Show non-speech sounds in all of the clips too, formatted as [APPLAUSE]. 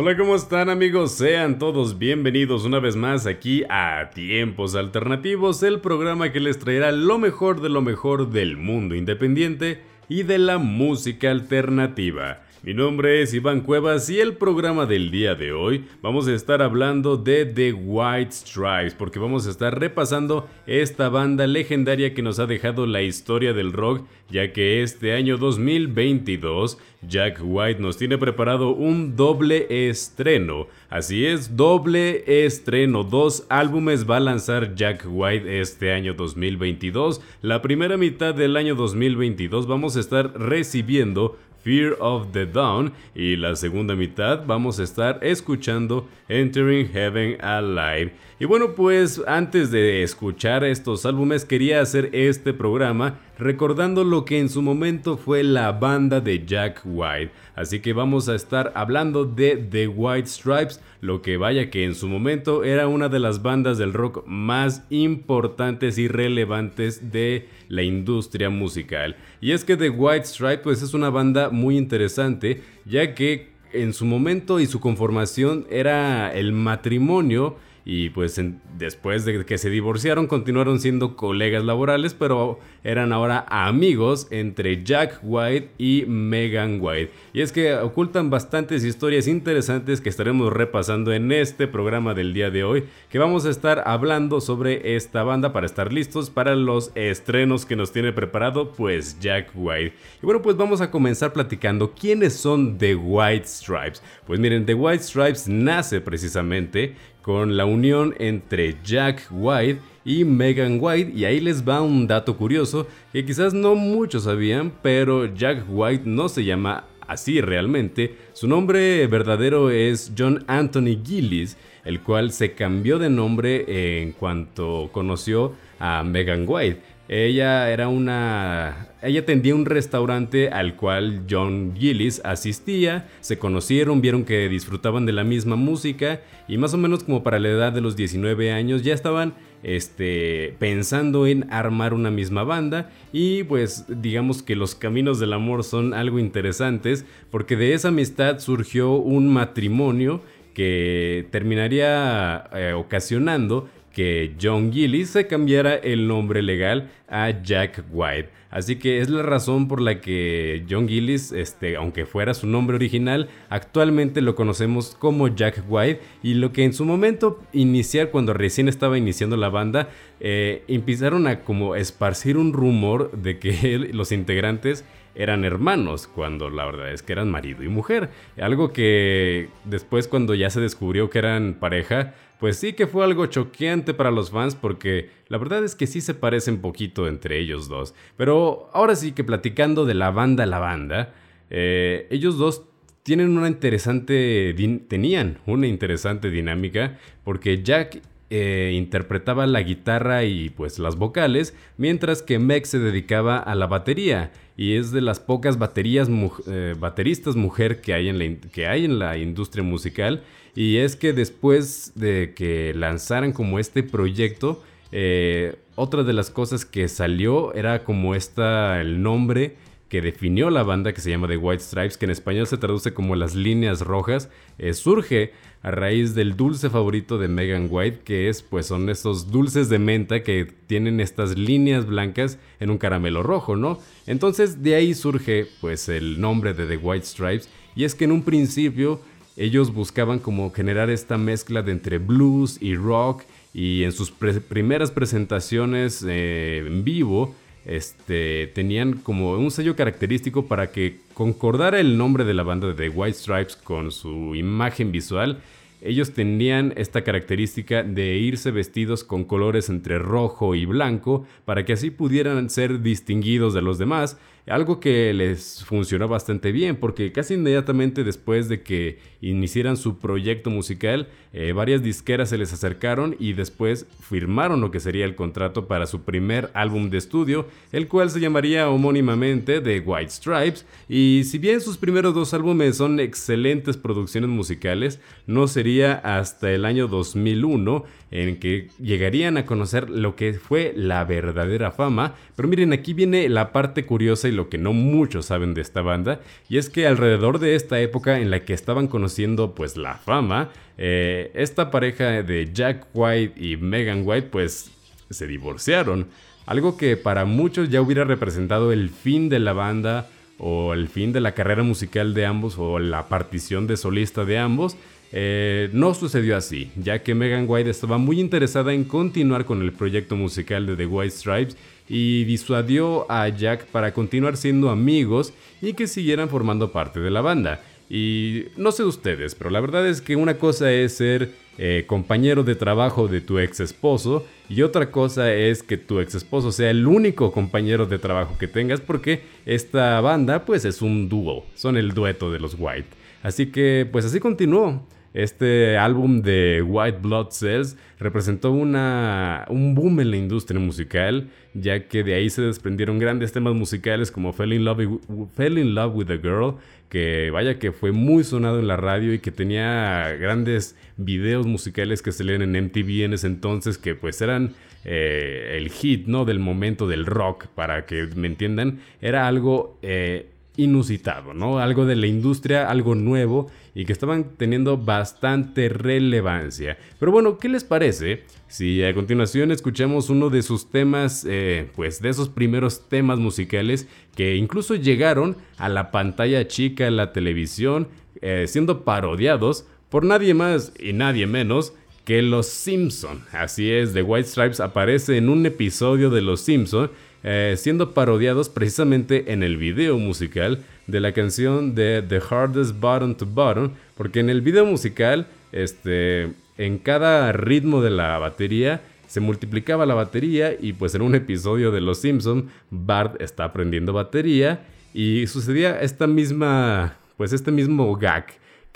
Hola, ¿cómo están amigos? Sean todos bienvenidos una vez más aquí a Tiempos Alternativos, el programa que les traerá lo mejor de lo mejor del mundo independiente y de la música alternativa. Mi nombre es Iván Cuevas y el programa del día de hoy vamos a estar hablando de The White Stripes porque vamos a estar repasando esta banda legendaria que nos ha dejado la historia del rock ya que este año 2022 Jack White nos tiene preparado un doble estreno. Así es, doble estreno. Dos álbumes va a lanzar Jack White este año 2022. La primera mitad del año 2022 vamos a estar recibiendo Fear of the Dawn y la segunda mitad vamos a estar escuchando Entering Heaven Alive. Y bueno, pues antes de escuchar estos álbumes quería hacer este programa recordando lo que en su momento fue la banda de Jack White. Así que vamos a estar hablando de The White Stripes, lo que vaya que en su momento era una de las bandas del rock más importantes y relevantes de la industria musical. Y es que The White Stripes pues es una banda muy interesante, ya que en su momento y su conformación era el matrimonio y pues después de que se divorciaron continuaron siendo colegas laborales, pero eran ahora amigos entre Jack White y Megan White. Y es que ocultan bastantes historias interesantes que estaremos repasando en este programa del día de hoy, que vamos a estar hablando sobre esta banda para estar listos para los estrenos que nos tiene preparado pues Jack White. Y bueno, pues vamos a comenzar platicando quiénes son The White Stripes. Pues miren, The White Stripes nace precisamente con la unión entre Jack White y Megan White y ahí les va un dato curioso que quizás no muchos sabían, pero Jack White no se llama así realmente, su nombre verdadero es John Anthony Gillis, el cual se cambió de nombre en cuanto conoció a Megan White. Ella era una. Ella tendía un restaurante al cual John Gillis asistía. Se conocieron, vieron que disfrutaban de la misma música. Y más o menos como para la edad de los 19 años ya estaban este, pensando en armar una misma banda. Y pues digamos que los caminos del amor son algo interesantes. Porque de esa amistad surgió un matrimonio que terminaría eh, ocasionando que John Gillis se cambiara el nombre legal a Jack White. Así que es la razón por la que John Gillis, este, aunque fuera su nombre original, actualmente lo conocemos como Jack White y lo que en su momento inicial, cuando recién estaba iniciando la banda, eh, empezaron a como esparcir un rumor de que [LAUGHS] los integrantes eran hermanos, cuando la verdad es que eran marido y mujer. Algo que después cuando ya se descubrió que eran pareja, pues sí que fue algo choqueante para los fans porque la verdad es que sí se parecen poquito entre ellos dos. Pero ahora sí que platicando de la banda la banda, eh, ellos dos tienen una interesante, tenían una interesante dinámica porque Jack eh, interpretaba la guitarra y pues las vocales, mientras que Meg se dedicaba a la batería y es de las pocas baterías eh, bateristas mujer que hay, en la, que hay en la industria musical y es que después de que lanzaran como este proyecto eh, otra de las cosas que salió era como esta el nombre que definió la banda que se llama The White Stripes, que en español se traduce como las líneas rojas, surge a raíz del dulce favorito de Megan White, que es pues son estos dulces de menta que tienen estas líneas blancas en un caramelo rojo, ¿no? Entonces de ahí surge pues el nombre de The White Stripes y es que en un principio ellos buscaban como generar esta mezcla de entre blues y rock y en sus primeras presentaciones eh, en vivo este, tenían como un sello característico para que concordara el nombre de la banda de The White Stripes con su imagen visual. Ellos tenían esta característica de irse vestidos con colores entre rojo y blanco para que así pudieran ser distinguidos de los demás. Algo que les funcionó bastante bien porque casi inmediatamente después de que iniciaran su proyecto musical, eh, varias disqueras se les acercaron y después firmaron lo que sería el contrato para su primer álbum de estudio, el cual se llamaría homónimamente The White Stripes, y si bien sus primeros dos álbumes son excelentes producciones musicales, no sería hasta el año 2001 en que llegarían a conocer lo que fue la verdadera fama, pero miren aquí viene la parte curiosa y lo que no muchos saben de esta banda, y es que alrededor de esta época en la que estaban conociendo pues la fama, eh, esta pareja de Jack White y Megan White pues se divorciaron. Algo que para muchos ya hubiera representado el fin de la banda o el fin de la carrera musical de ambos o la partición de solista de ambos. Eh, no sucedió así, ya que Megan White estaba muy interesada en continuar con el proyecto musical de The White Stripes y disuadió a Jack para continuar siendo amigos y que siguieran formando parte de la banda. Y no sé ustedes, pero la verdad es que una cosa es ser eh, compañero de trabajo de tu ex esposo y otra cosa es que tu ex esposo sea el único compañero de trabajo que tengas porque esta banda pues es un dúo, son el dueto de los White. Así que pues así continuó. Este álbum de White Blood Cells representó una, un boom en la industria musical, ya que de ahí se desprendieron grandes temas musicales como Fell in Love, Fell in Love with a Girl, que vaya que fue muy sonado en la radio y que tenía grandes videos musicales que se leen en MTV en ese entonces que pues eran eh, el hit no del momento del rock para que me entiendan. Era algo eh, inusitado no algo de la industria algo nuevo y que estaban teniendo bastante relevancia pero bueno qué les parece si a continuación escuchamos uno de sus temas, eh, pues de esos primeros temas musicales que incluso llegaron a la pantalla chica en la televisión, eh, siendo parodiados por nadie más y nadie menos que Los Simpson. Así es, The White Stripes aparece en un episodio de Los Simpson, eh, siendo parodiados precisamente en el video musical de la canción de The Hardest Button to Button, porque en el video musical, este en cada ritmo de la batería se multiplicaba la batería y pues en un episodio de Los Simpson Bart está aprendiendo batería y sucedía esta misma pues este mismo gag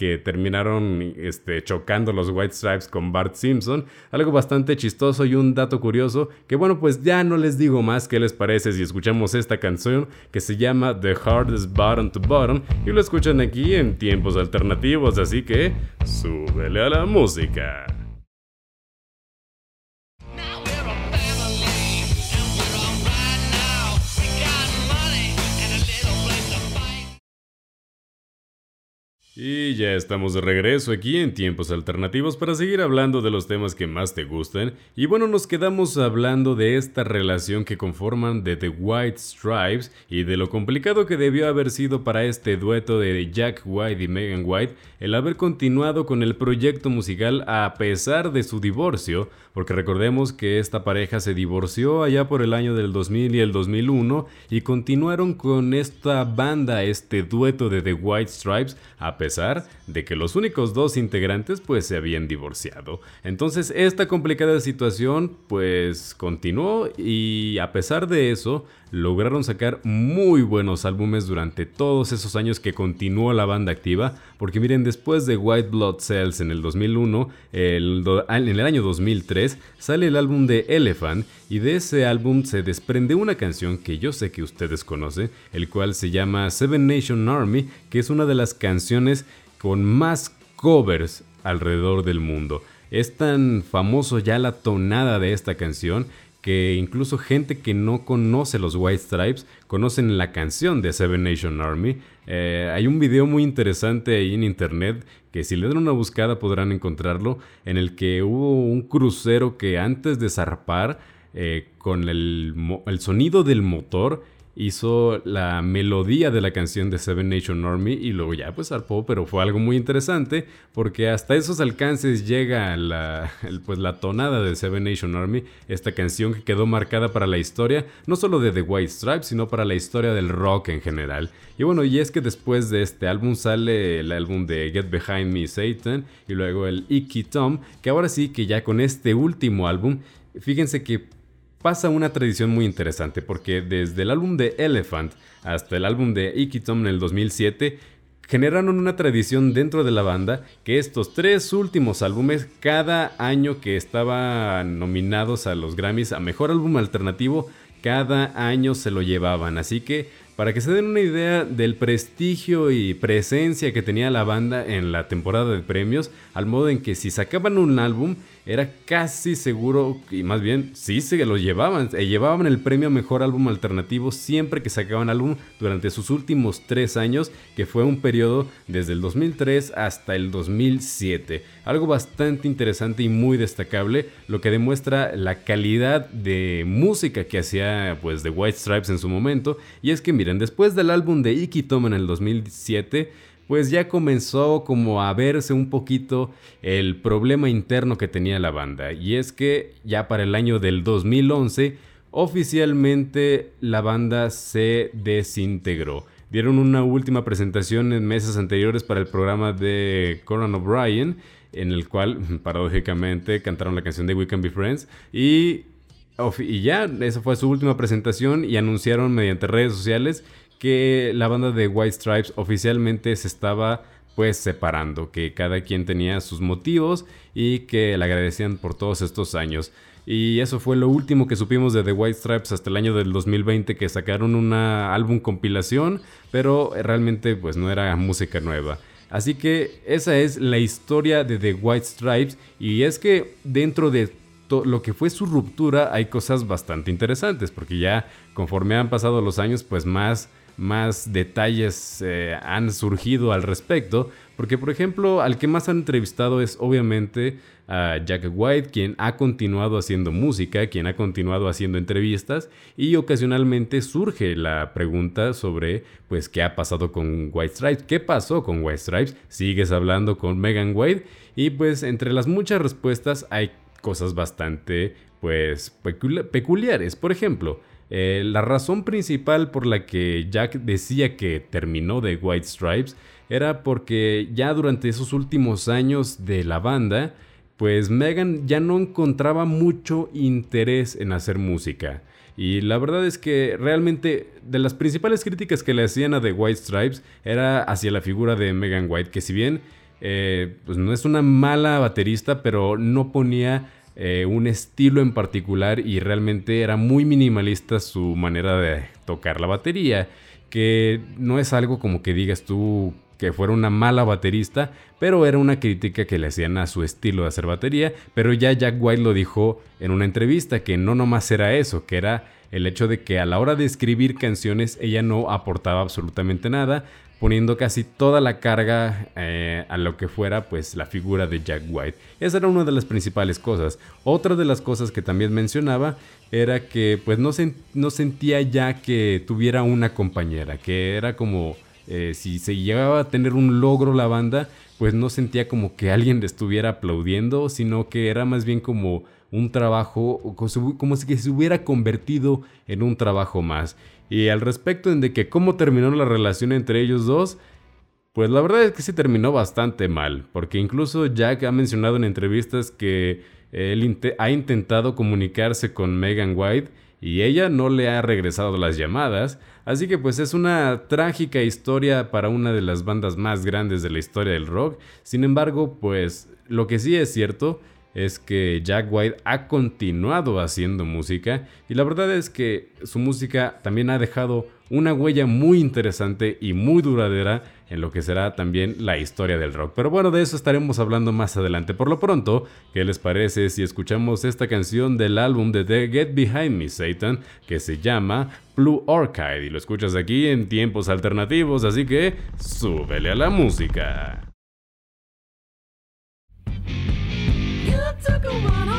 que terminaron este, chocando los White Stripes con Bart Simpson. Algo bastante chistoso y un dato curioso que bueno pues ya no les digo más qué les parece si escuchamos esta canción que se llama The Hardest Button to Button y lo escuchan aquí en tiempos alternativos así que súbele a la música. Y ya estamos de regreso aquí en Tiempos Alternativos para seguir hablando de los temas que más te gustan. Y bueno, nos quedamos hablando de esta relación que conforman de The White Stripes y de lo complicado que debió haber sido para este dueto de Jack White y Megan White el haber continuado con el proyecto musical a pesar de su divorcio, porque recordemos que esta pareja se divorció allá por el año del 2000 y el 2001 y continuaron con esta banda, este dueto de The White Stripes, a pesar de que los únicos dos integrantes pues se habían divorciado. Entonces esta complicada situación pues continuó y a pesar de eso lograron sacar muy buenos álbumes durante todos esos años que continuó la banda activa, porque miren, después de White Blood Cells en el 2001, en el año 2003 sale el álbum de Elephant y de ese álbum se desprende una canción que yo sé que ustedes conocen, el cual se llama Seven Nation Army, que es una de las canciones con más covers alrededor del mundo. Es tan famoso ya la tonada de esta canción que incluso gente que no conoce los White Stripes conocen la canción de Seven Nation Army. Eh, hay un video muy interesante ahí en internet que si le dan una buscada podrán encontrarlo, en el que hubo un crucero que antes de zarpar, eh, con el, el sonido del motor, hizo la melodía de la canción de Seven Nation Army y luego ya pues arpó, pero fue algo muy interesante porque hasta esos alcances llega la, pues la tonada de Seven Nation Army, esta canción que quedó marcada para la historia, no solo de The White Stripes, sino para la historia del rock en general. Y bueno, y es que después de este álbum sale el álbum de Get Behind Me Satan y luego el Icky Tom, que ahora sí que ya con este último álbum, fíjense que pasa una tradición muy interesante porque desde el álbum de Elephant hasta el álbum de Ikitom en el 2007 generaron una tradición dentro de la banda que estos tres últimos álbumes, cada año que estaban nominados a los Grammys a Mejor Álbum Alternativo, cada año se lo llevaban. Así que para que se den una idea del prestigio y presencia que tenía la banda en la temporada de premios, al modo en que si sacaban un álbum, era casi seguro, y más bien sí se lo llevaban, eh, llevaban el premio a Mejor Álbum Alternativo siempre que sacaban álbum durante sus últimos tres años, que fue un periodo desde el 2003 hasta el 2007. Algo bastante interesante y muy destacable, lo que demuestra la calidad de música que hacía pues The White Stripes en su momento, y es que miren, después del álbum de Iki Tom en el 2007, pues ya comenzó como a verse un poquito el problema interno que tenía la banda. Y es que ya para el año del 2011, oficialmente la banda se desintegró. Dieron una última presentación en meses anteriores para el programa de Conan O'Brien, en el cual, [LAUGHS] paradójicamente, cantaron la canción de We Can Be Friends. Y, y ya, esa fue su última presentación y anunciaron mediante redes sociales que la banda de White Stripes oficialmente se estaba pues separando, que cada quien tenía sus motivos y que le agradecían por todos estos años. Y eso fue lo último que supimos de The White Stripes hasta el año del 2020 que sacaron un álbum compilación, pero realmente pues no era música nueva. Así que esa es la historia de The White Stripes y es que dentro de lo que fue su ruptura hay cosas bastante interesantes porque ya conforme han pasado los años pues más más detalles eh, han surgido al respecto, porque por ejemplo al que más han entrevistado es obviamente a Jack White, quien ha continuado haciendo música, quien ha continuado haciendo entrevistas y ocasionalmente surge la pregunta sobre pues qué ha pasado con White Stripes, qué pasó con White Stripes, sigues hablando con Megan White y pues entre las muchas respuestas hay cosas bastante pues peculiares, por ejemplo, eh, la razón principal por la que Jack decía que terminó de White Stripes era porque ya durante esos últimos años de la banda, pues Megan ya no encontraba mucho interés en hacer música. Y la verdad es que realmente de las principales críticas que le hacían a The White Stripes era hacia la figura de Megan White, que si bien eh, pues no es una mala baterista, pero no ponía eh, un estilo en particular y realmente era muy minimalista su manera de tocar la batería, que no es algo como que digas tú que fuera una mala baterista, pero era una crítica que le hacían a su estilo de hacer batería, pero ya Jack White lo dijo en una entrevista, que no nomás era eso, que era el hecho de que a la hora de escribir canciones ella no aportaba absolutamente nada, poniendo casi toda la carga eh, a lo que fuera pues la figura de Jack White. Esa era una de las principales cosas. Otra de las cosas que también mencionaba era que pues no, no sentía ya que tuviera una compañera, que era como eh, si se llegaba a tener un logro la banda, pues no sentía como que alguien le estuviera aplaudiendo, sino que era más bien como un trabajo, como si se hubiera convertido en un trabajo más. Y al respecto de que cómo terminó la relación entre ellos dos, pues la verdad es que se terminó bastante mal, porque incluso Jack ha mencionado en entrevistas que él ha intentado comunicarse con Megan White y ella no le ha regresado las llamadas, así que pues es una trágica historia para una de las bandas más grandes de la historia del rock. Sin embargo, pues lo que sí es cierto es que Jack White ha continuado haciendo música y la verdad es que su música también ha dejado una huella muy interesante y muy duradera en lo que será también la historia del rock. Pero bueno, de eso estaremos hablando más adelante. Por lo pronto, ¿qué les parece si escuchamos esta canción del álbum de The Get Behind Me Satan que se llama Blue Orchid y lo escuchas aquí en tiempos alternativos, así que súbele a la música. took a while.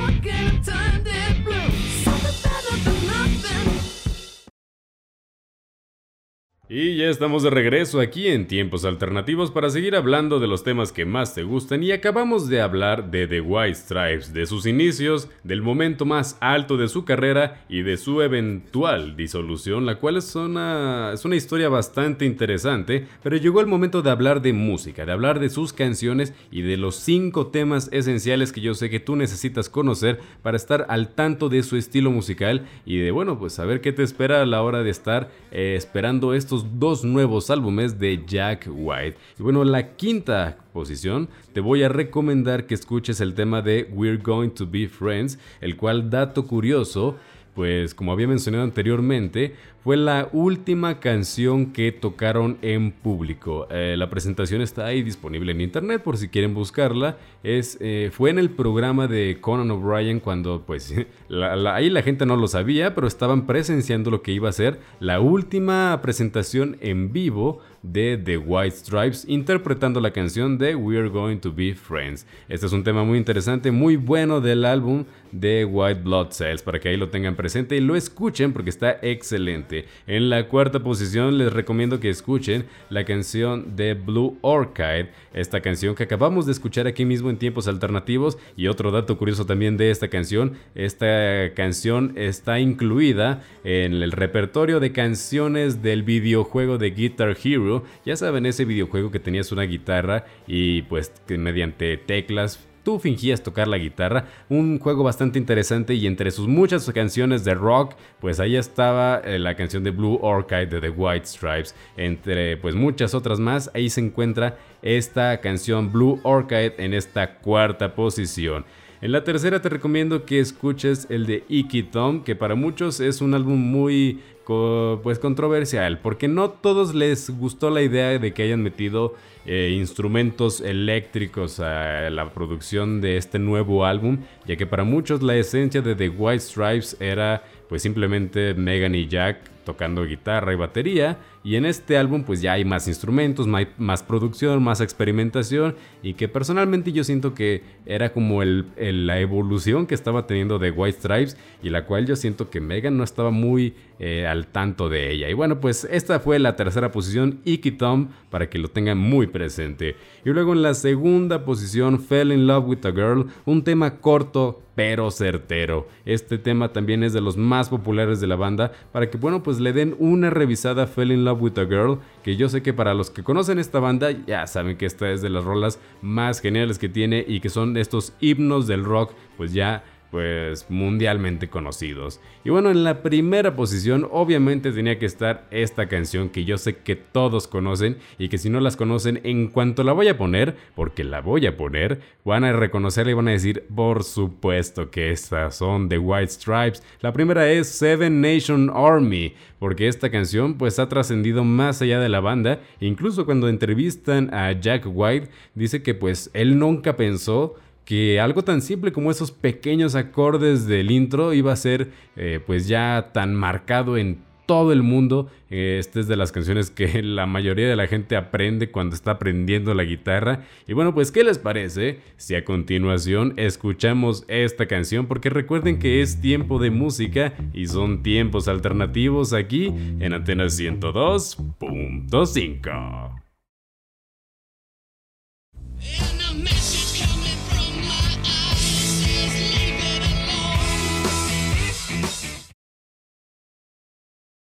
Y ya estamos de regreso aquí en Tiempos Alternativos para seguir hablando de los temas que más te gustan. Y acabamos de hablar de The White Stripes, de sus inicios, del momento más alto de su carrera y de su eventual disolución, la cual es una, es una historia bastante interesante, pero llegó el momento de hablar de música, de hablar de sus canciones y de los cinco temas esenciales que yo sé que tú necesitas conocer para estar al tanto de su estilo musical y de, bueno, pues saber qué te espera a la hora de estar eh, esperando estos dos nuevos álbumes de Jack White. Y bueno, la quinta posición, te voy a recomendar que escuches el tema de We're Going to Be Friends, el cual, dato curioso, pues como había mencionado anteriormente, fue la última canción que tocaron en público. Eh, la presentación está ahí disponible en internet por si quieren buscarla. Es, eh, fue en el programa de Conan O'Brien cuando pues [LAUGHS] ahí la gente no lo sabía, pero estaban presenciando lo que iba a ser la última presentación en vivo de The White Stripes interpretando la canción de We're Going to Be Friends. Este es un tema muy interesante, muy bueno del álbum de White Blood Cells para que ahí lo tengan presente y lo escuchen porque está excelente. En la cuarta posición les recomiendo que escuchen la canción de Blue Orchid, esta canción que acabamos de escuchar aquí mismo en tiempos alternativos. Y otro dato curioso también de esta canción, esta canción está incluida en el repertorio de canciones del videojuego de Guitar Hero. Ya saben, ese videojuego que tenías una guitarra y pues que mediante teclas tú fingías tocar la guitarra, un juego bastante interesante y entre sus muchas canciones de rock, pues ahí estaba eh, la canción de Blue Orchid de The White Stripes, entre pues muchas otras más, ahí se encuentra esta canción Blue Orchid en esta cuarta posición. En la tercera te recomiendo que escuches el de Icky Tom, que para muchos es un álbum muy pues controversial, porque no todos les gustó la idea de que hayan metido eh, instrumentos eléctricos a la producción de este nuevo álbum, ya que para muchos la esencia de The White Stripes era pues simplemente Megan y Jack tocando guitarra y batería. Y en este álbum pues ya hay más instrumentos, más, producción, más experimentación y que personalmente yo siento que era como el, la evolución que estaba teniendo de White Stripes y la cual yo siento que Megan no estaba muy eh, al tanto de ella. Y bueno pues esta fue la tercera posición, Icky Tom, para que lo tengan muy presente. Y luego en la segunda posición, Fell in Love with a Girl, un tema corto pero certero. Este tema también es de los más populares de la banda para que bueno pues le den una revisada Fell in Love with a Girl que yo sé que para los que conocen esta banda ya saben que esta es de las rolas más geniales que tiene y que son estos himnos del rock pues ya pues mundialmente conocidos. Y bueno, en la primera posición obviamente tenía que estar esta canción que yo sé que todos conocen y que si no las conocen en cuanto la voy a poner, porque la voy a poner, van a reconocerla y van a decir, por supuesto que estas son The White Stripes. La primera es Seven Nation Army, porque esta canción pues ha trascendido más allá de la banda, incluso cuando entrevistan a Jack White dice que pues él nunca pensó que algo tan simple como esos pequeños acordes del intro iba a ser eh, pues ya tan marcado en todo el mundo. Esta es de las canciones que [LAUGHS] la mayoría de la gente aprende cuando está aprendiendo la guitarra. Y bueno, pues ¿qué les parece si a continuación escuchamos esta canción? Porque recuerden que es tiempo de música y son tiempos alternativos aquí en Antena 102.5.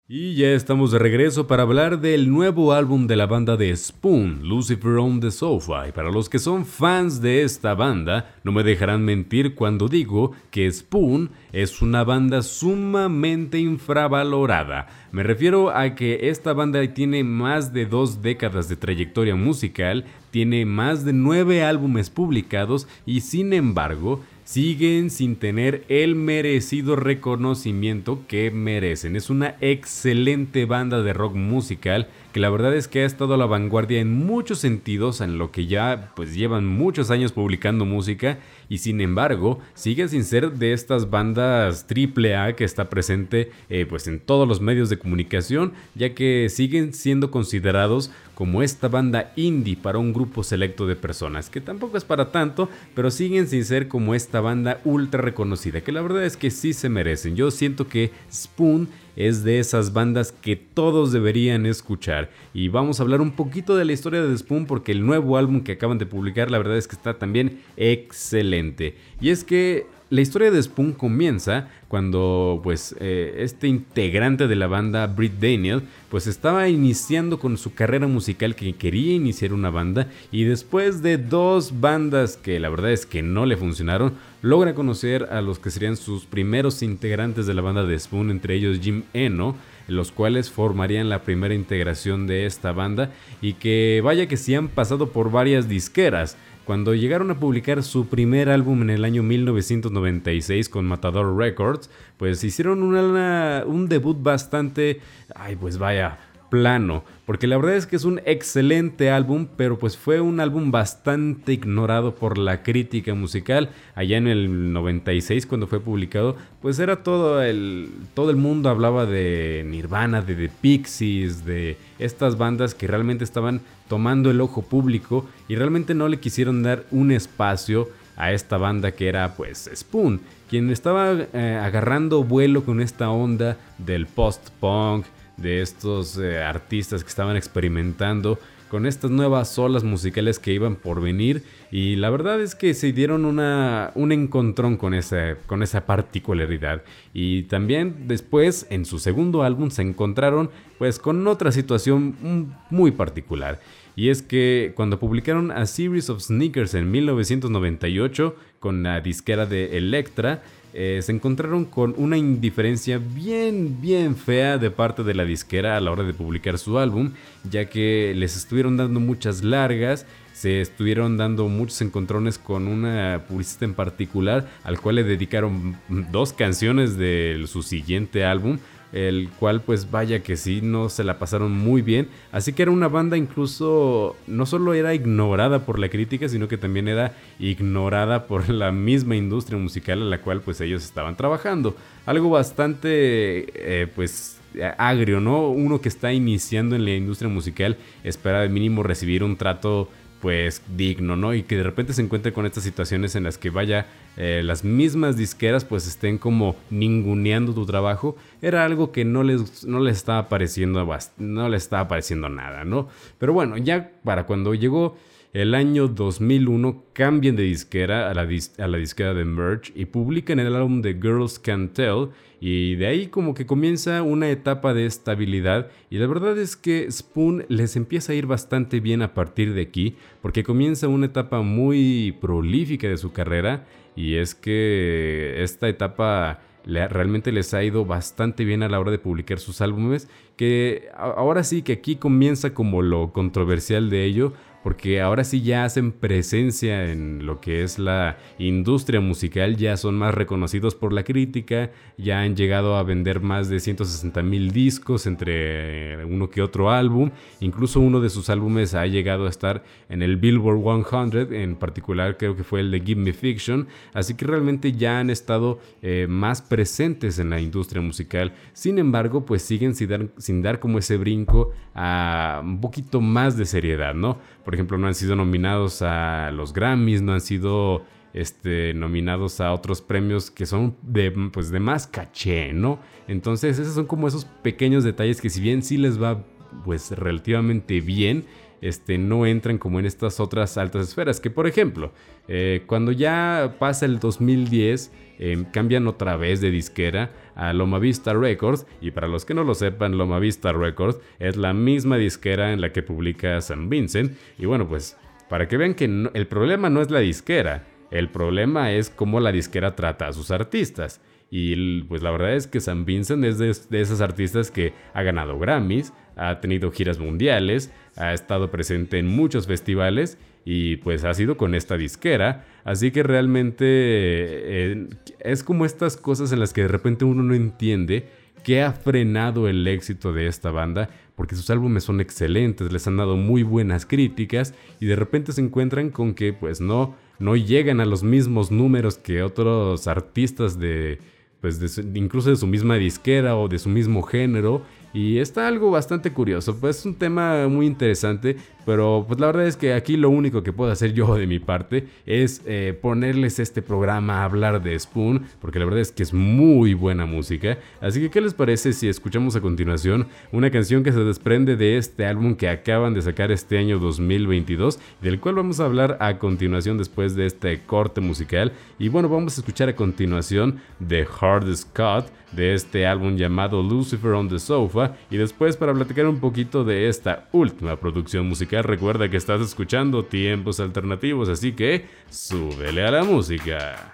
Y ya estamos de regreso para hablar del nuevo álbum de la banda de Spoon, Lucifer on the Sofa. Y para los que son fans de esta banda, no me dejarán mentir cuando digo que Spoon es una banda sumamente infravalorada. Me refiero a que esta banda tiene más de dos décadas de trayectoria musical, tiene más de nueve álbumes publicados y sin embargo siguen sin tener el merecido reconocimiento que merecen. Es una excelente banda de rock musical que la verdad es que ha estado a la vanguardia en muchos sentidos en lo que ya pues llevan muchos años publicando música y sin embargo sigue sin ser de estas bandas triple A que está presente eh, pues en todos los medios de comunicación ya que siguen siendo considerados como esta banda indie para un grupo selecto de personas que tampoco es para tanto pero siguen sin ser como esta banda ultra reconocida que la verdad es que sí se merecen yo siento que Spoon es de esas bandas que todos deberían escuchar. Y vamos a hablar un poquito de la historia de Spoon porque el nuevo álbum que acaban de publicar la verdad es que está también excelente. Y es que la historia de Spoon comienza cuando pues eh, este integrante de la banda, Britt Daniel, pues estaba iniciando con su carrera musical que quería iniciar una banda y después de dos bandas que la verdad es que no le funcionaron, logra conocer a los que serían sus primeros integrantes de la banda de Spoon, entre ellos Jim Eno, los cuales formarían la primera integración de esta banda y que vaya que sí han pasado por varias disqueras. Cuando llegaron a publicar su primer álbum en el año 1996 con Matador Records, pues hicieron un debut bastante, ay pues vaya, plano, porque la verdad es que es un excelente álbum, pero pues fue un álbum bastante ignorado por la crítica musical. Allá en el 96 cuando fue publicado, pues era todo el todo el mundo hablaba de Nirvana, de The Pixies, de estas bandas que realmente estaban tomando el ojo público y realmente no le quisieron dar un espacio a esta banda que era pues Spoon, quien estaba eh, agarrando vuelo con esta onda del post-punk, de estos eh, artistas que estaban experimentando con estas nuevas olas musicales que iban por venir. Y la verdad es que se dieron una, un encontrón con esa, con esa particularidad. Y también después en su segundo álbum se encontraron pues con otra situación muy particular. Y es que cuando publicaron A Series of Sneakers en 1998 con la disquera de Elektra eh, se encontraron con una indiferencia bien, bien fea de parte de la disquera a la hora de publicar su álbum, ya que les estuvieron dando muchas largas, se estuvieron dando muchos encontrones con una publicista en particular, al cual le dedicaron dos canciones de su siguiente álbum, el cual pues vaya que sí, no se la pasaron muy bien. Así que era una banda incluso, no solo era ignorada por la crítica, sino que también era ignorada por [LAUGHS] la misma industria musical a la cual pues ellos estaban trabajando. Algo bastante eh, pues agrio, ¿no? Uno que está iniciando en la industria musical espera de mínimo recibir un trato pues digno, ¿no? Y que de repente se encuentre con estas situaciones en las que vaya eh, las mismas disqueras pues estén como ninguneando tu trabajo, era algo que no les, no les estaba pareciendo, no estaba nada, ¿no? Pero bueno, ya para cuando llegó el año 2001 cambian de disquera a la, a la disquera de Merge y publican el álbum de Girls Can Tell y de ahí como que comienza una etapa de estabilidad y la verdad es que Spoon les empieza a ir bastante bien a partir de aquí porque comienza una etapa muy prolífica de su carrera y es que esta etapa realmente les ha ido bastante bien a la hora de publicar sus álbumes que ahora sí que aquí comienza como lo controversial de ello porque ahora sí ya hacen presencia en lo que es la industria musical, ya son más reconocidos por la crítica, ya han llegado a vender más de 160 mil discos entre uno que otro álbum, incluso uno de sus álbumes ha llegado a estar en el Billboard 100, en particular creo que fue el de Give Me Fiction, así que realmente ya han estado eh, más presentes en la industria musical, sin embargo pues siguen sin dar, sin dar como ese brinco a un poquito más de seriedad, ¿no? Por ejemplo, no han sido nominados a los Grammys, no han sido este, nominados a otros premios que son de, pues, de más caché, ¿no? Entonces, esos son como esos pequeños detalles que si bien sí les va pues relativamente bien, este, no entran como en estas otras altas esferas. Que por ejemplo, eh, cuando ya pasa el 2010, em, cambian otra vez de disquera a Loma Vista Records. Y para los que no lo sepan, Loma Vista Records es la misma disquera en la que publica San Vincent. Y bueno, pues para que vean que el problema no es la disquera, el problema es cómo la disquera trata a sus artistas. Y pues la verdad es que San Vincent es de, de esas artistas que ha ganado Grammys, ha tenido giras mundiales, ha estado presente en muchos festivales y pues ha sido con esta disquera. Así que realmente eh, es como estas cosas en las que de repente uno no entiende qué ha frenado el éxito de esta banda, porque sus álbumes son excelentes, les han dado muy buenas críticas y de repente se encuentran con que pues no, no llegan a los mismos números que otros artistas de, pues incluso de su misma disquera o de su mismo género. Y está algo bastante curioso, pues es un tema muy interesante, pero pues la verdad es que aquí lo único que puedo hacer yo de mi parte es eh, ponerles este programa a hablar de Spoon, porque la verdad es que es muy buena música. Así que, ¿qué les parece si escuchamos a continuación una canción que se desprende de este álbum que acaban de sacar este año 2022, del cual vamos a hablar a continuación después de este corte musical? Y bueno, vamos a escuchar a continuación The Hardest Cut de este álbum llamado Lucifer on the Sofa. Y después, para platicar un poquito de esta última producción musical, recuerda que estás escuchando tiempos alternativos, así que súbele a la música.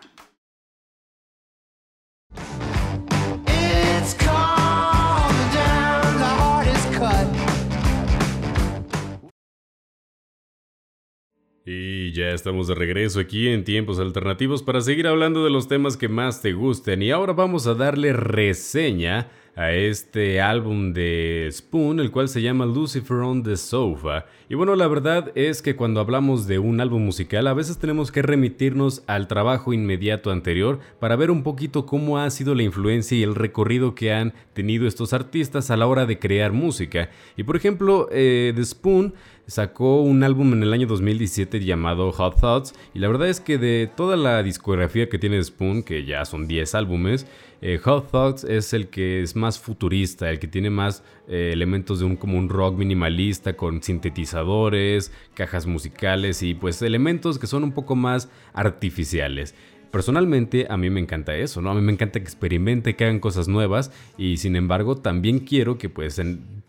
Y ya estamos de regreso aquí en Tiempos Alternativos para seguir hablando de los temas que más te gusten. Y ahora vamos a darle reseña a este álbum de Spoon, el cual se llama Lucifer on the Sofa. Y bueno, la verdad es que cuando hablamos de un álbum musical, a veces tenemos que remitirnos al trabajo inmediato anterior para ver un poquito cómo ha sido la influencia y el recorrido que han tenido estos artistas a la hora de crear música. Y por ejemplo, eh, The Spoon sacó un álbum en el año 2017 llamado Hot Thoughts y la verdad es que de toda la discografía que tiene Spoon, que ya son 10 álbumes, eh, Hot Thoughts es el que es más futurista, el que tiene más eh, elementos de un como un rock minimalista con sintetizadores, cajas musicales y pues elementos que son un poco más artificiales. Personalmente a mí me encanta eso, ¿no? A mí me encanta que experimente, que hagan cosas nuevas y sin embargo también quiero que pues en,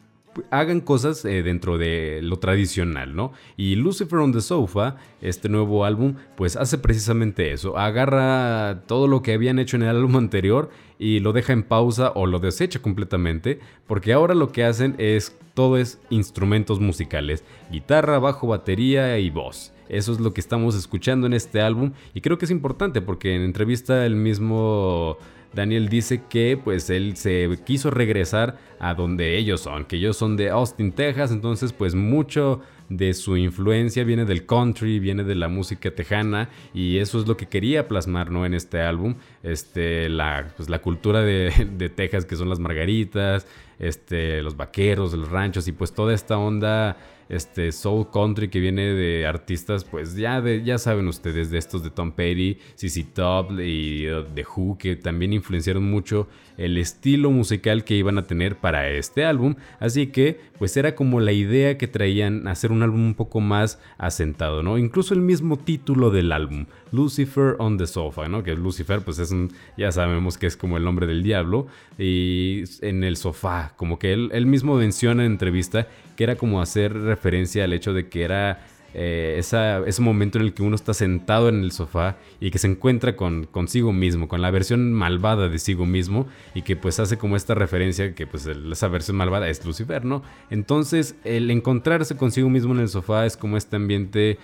hagan cosas eh, dentro de lo tradicional, ¿no? Y Lucifer on the Sofa, este nuevo álbum, pues hace precisamente eso. Agarra todo lo que habían hecho en el álbum anterior y lo deja en pausa o lo desecha completamente, porque ahora lo que hacen es todo es instrumentos musicales, guitarra, bajo, batería y voz. Eso es lo que estamos escuchando en este álbum y creo que es importante porque en entrevista el mismo Daniel dice que pues él se quiso regresar a donde ellos son, que ellos son de Austin, Texas, entonces pues mucho de su influencia viene del country, viene de la música tejana y eso es lo que quería plasmar ¿no? en este álbum, este, la, pues, la cultura de, [LAUGHS] de Texas que son las margaritas, este, los vaqueros, los ranchos y pues toda esta onda este soul country que viene de artistas, pues ya, de, ya saben ustedes, de estos de Tom Petty, CC Top y uh, The Who, que también influenciaron mucho el estilo musical que iban a tener para este álbum. Así que, pues era como la idea que traían hacer un álbum un poco más asentado, ¿no? Incluso el mismo título del álbum, Lucifer on the Sofa, ¿no? Que Lucifer, pues es un, ya sabemos que es como el nombre del diablo, y en el sofá, como que él, él mismo menciona en entrevista que era como hacer referencia al hecho de que era eh, ese momento en el que uno está sentado en el sofá y que se encuentra con consigo mismo, con la versión malvada de sí mismo y que pues hace como esta referencia que pues esa versión malvada es Lucifer, ¿no? Entonces el encontrarse consigo mismo en el sofá es como este ambiente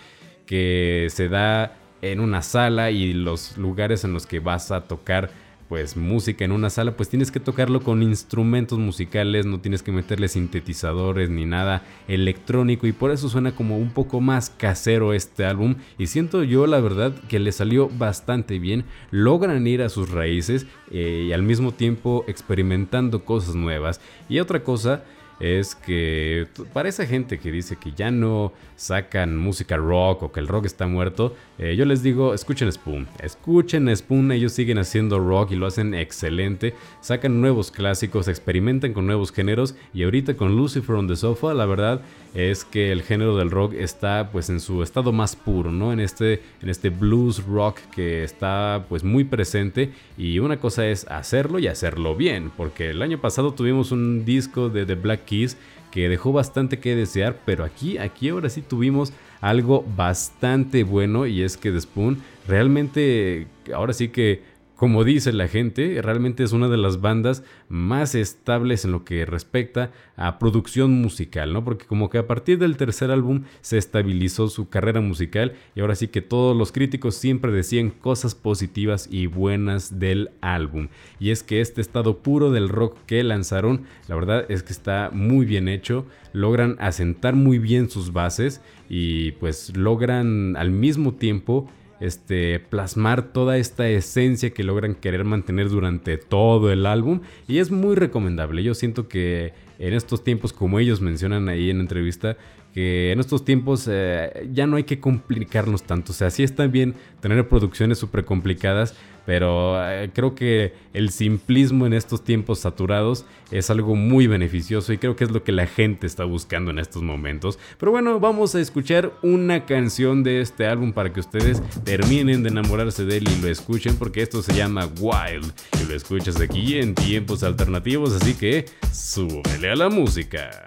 que se da en una sala y los lugares en los que vas a tocar pues música en una sala, pues tienes que tocarlo con instrumentos musicales, no tienes que meterle sintetizadores ni nada electrónico y por eso suena como un poco más casero este álbum y siento yo la verdad que le salió bastante bien, logran ir a sus raíces eh, y al mismo tiempo experimentando cosas nuevas. Y otra cosa es que para esa gente que dice que ya no sacan música rock o que el rock está muerto, eh, yo les digo, escuchen Spoon, escuchen Spoon, ellos siguen haciendo rock y lo hacen excelente, sacan nuevos clásicos, experimentan con nuevos géneros y ahorita con Lucifer on the Sofa, la verdad es que el género del rock está pues en su estado más puro, ¿no? En este, en este blues rock que está pues muy presente y una cosa es hacerlo y hacerlo bien, porque el año pasado tuvimos un disco de The Black Keys que dejó bastante que desear, pero aquí, aquí ahora sí tuvimos algo bastante bueno y es que The Spoon realmente ahora sí que como dice la gente, realmente es una de las bandas más estables en lo que respecta a producción musical, ¿no? Porque como que a partir del tercer álbum se estabilizó su carrera musical y ahora sí que todos los críticos siempre decían cosas positivas y buenas del álbum. Y es que este estado puro del rock que lanzaron, la verdad es que está muy bien hecho, logran asentar muy bien sus bases y pues logran al mismo tiempo este, plasmar toda esta esencia que logran querer mantener durante todo el álbum y es muy recomendable. Yo siento que en estos tiempos, como ellos mencionan ahí en la entrevista, que en estos tiempos eh, ya no hay que complicarnos tanto. O sea, sí está bien tener producciones súper complicadas, pero eh, creo que el simplismo en estos tiempos saturados es algo muy beneficioso y creo que es lo que la gente está buscando en estos momentos. Pero bueno, vamos a escuchar una canción de este álbum para que ustedes terminen de enamorarse de él y lo escuchen, porque esto se llama Wild y lo escuchas aquí en tiempos alternativos, así que súbele a la música.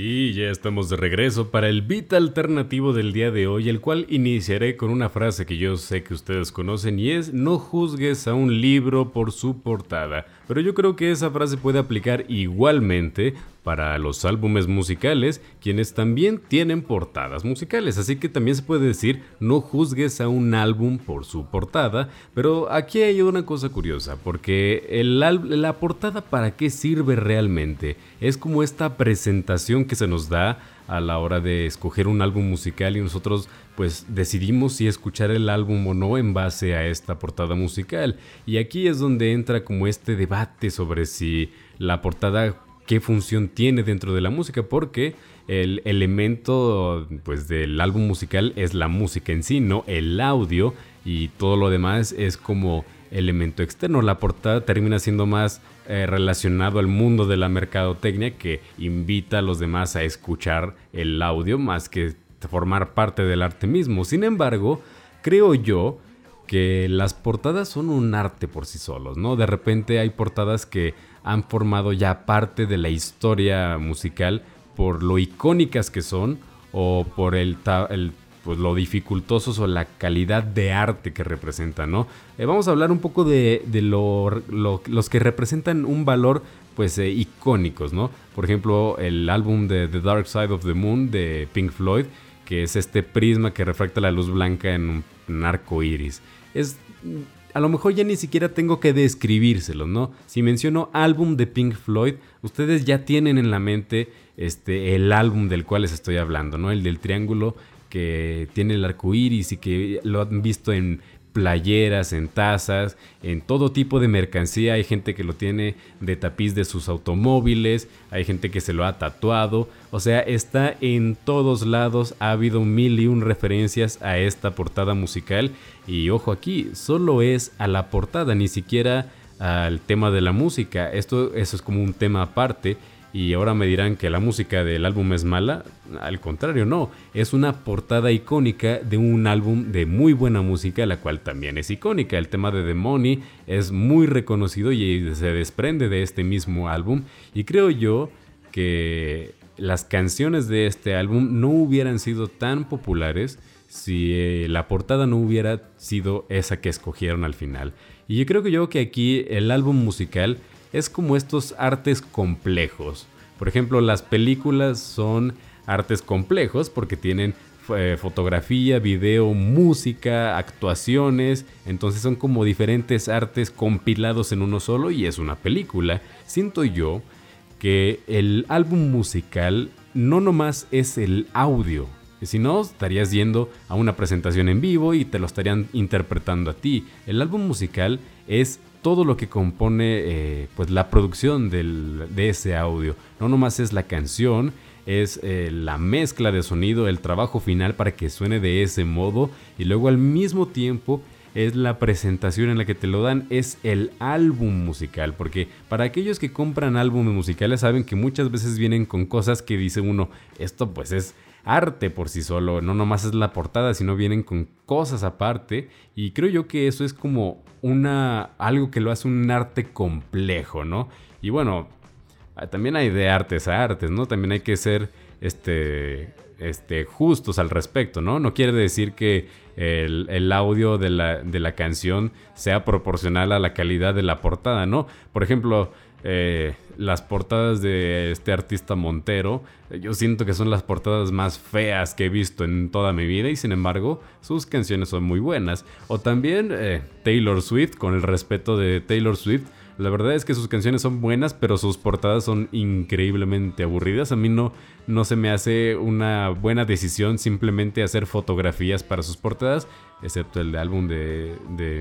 Y ya estamos de regreso para el beat alternativo del día de hoy, el cual iniciaré con una frase que yo sé que ustedes conocen y es no juzgues a un libro por su portada. Pero yo creo que esa frase puede aplicar igualmente para los álbumes musicales, quienes también tienen portadas musicales. Así que también se puede decir, no juzgues a un álbum por su portada, pero aquí hay una cosa curiosa, porque el, la portada para qué sirve realmente? Es como esta presentación que se nos da a la hora de escoger un álbum musical y nosotros pues decidimos si escuchar el álbum o no en base a esta portada musical. Y aquí es donde entra como este debate sobre si la portada qué función tiene dentro de la música, porque el elemento pues del álbum musical es la música en sí, no el audio y todo lo demás es como elemento externo. La portada termina siendo más eh, relacionado al mundo de la mercadotecnia que invita a los demás a escuchar el audio más que formar parte del arte mismo. Sin embargo, creo yo que las portadas son un arte por sí solos, ¿no? De repente hay portadas que han formado ya parte de la historia musical por lo icónicas que son o por el, pues lo dificultosos o la calidad de arte que representan, ¿no? Eh, vamos a hablar un poco de, los que representan un valor pues eh, icónicos, ¿no? Por ejemplo, el álbum de The Dark Side of the Moon de Pink Floyd, que es este prisma que refracta la luz blanca en un arco iris. Es a lo mejor ya ni siquiera tengo que describírselo, ¿no? Si menciono álbum de Pink Floyd, ustedes ya tienen en la mente este, el álbum del cual les estoy hablando, ¿no? El del triángulo que tiene el arco iris y que lo han visto en playeras, en tazas, en todo tipo de mercancía. Hay gente que lo tiene de tapiz de sus automóviles, hay gente que se lo ha tatuado. O sea, está en todos lados. Ha habido mil y un referencias a esta portada musical. Y ojo aquí, solo es a la portada, ni siquiera al tema de la música. Esto eso es como un tema aparte y ahora me dirán que la música del álbum es mala. Al contrario, no. Es una portada icónica de un álbum de muy buena música, la cual también es icónica. El tema de The Money es muy reconocido y se desprende de este mismo álbum. Y creo yo que las canciones de este álbum no hubieran sido tan populares si eh, la portada no hubiera sido esa que escogieron al final. Y yo creo que yo que aquí el álbum musical es como estos artes complejos. Por ejemplo, las películas son artes complejos porque tienen eh, fotografía, video, música, actuaciones, entonces son como diferentes artes compilados en uno solo y es una película. Siento yo que el álbum musical no nomás es el audio, si no, estarías yendo a una presentación en vivo y te lo estarían interpretando a ti. El álbum musical es todo lo que compone eh, pues la producción de ese audio. No nomás es la canción, es eh, la mezcla de sonido, el trabajo final para que suene de ese modo y luego al mismo tiempo es la presentación en la que te lo dan, es el álbum musical, porque para aquellos que compran álbumes musicales saben que muchas veces vienen con cosas que dice uno, esto pues es arte por sí solo, no nomás es la portada, sino vienen con cosas aparte y creo yo que eso es como una algo que lo hace un arte complejo, ¿no? Y bueno, ah, también hay de artes a artes, ¿no? También hay que ser este este, justos al respecto, ¿no? No quiere decir que el, audio de la, de la, canción sea proporcional a la calidad de la portada, ¿no? Por ejemplo, eh, las portadas de este artista Montero, yo siento que son las portadas más feas que he visto en toda mi vida y sin embargo sus canciones son muy buenas. O también eh, Taylor Swift, con el respeto de Taylor Swift, La verdad es que sus canciones son buenas, pero sus portadas son increíblemente aburridas. A mí no, no se me hace una buena decisión simplemente hacer fotografías para sus portadas, excepto el álbum de,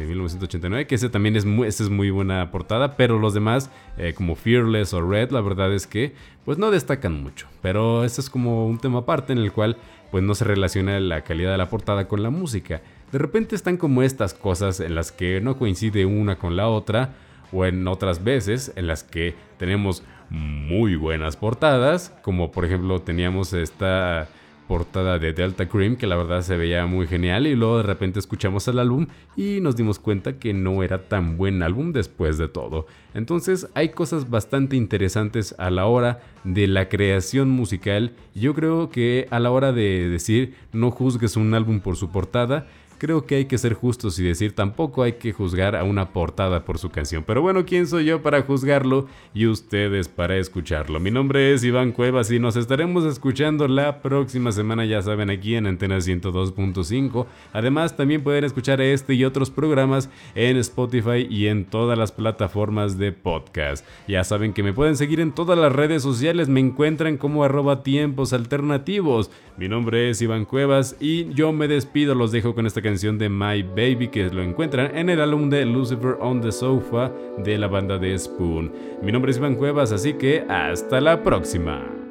1989, que ese también es muy, es muy buena portada, pero los demás, eh, como Fearless o Red, la verdad es que pues no destacan mucho. Pero ese es como un tema aparte en el cual pues no se relaciona la calidad de la portada con la música. De repente están como estas cosas en las que no coincide una con la otra, o en otras veces en las que tenemos muy buenas portadas, como por ejemplo teníamos esta portada de Delta Cream que la verdad se veía muy genial y luego de repente escuchamos el álbum y nos dimos cuenta que no era tan buen álbum después de todo. Entonces hay cosas bastante interesantes a la hora de la creación musical. Yo creo que a la hora de decir no juzgues un álbum por su portada, creo que hay que ser justos y decir tampoco hay que juzgar a una portada por su canción. Pero bueno, ¿quién soy yo para juzgarlo y ustedes para escucharlo? Mi nombre es Iván Cuevas y nos estaremos escuchando la próxima semana, ya saben, aquí en Antena 102.5. Además, también pueden escuchar este y otros programas en Spotify y en todas las plataformas de podcast. Ya saben que me pueden seguir en todas las redes sociales, me encuentran como arroba tiempos alternativos. Mi nombre es Iván Cuevas y yo me despido, los dejo con esta canción de My Baby que lo encuentran en el álbum de Lucifer on the Sofa de la banda de Spoon. Mi nombre es Iván Cuevas, así que hasta la próxima.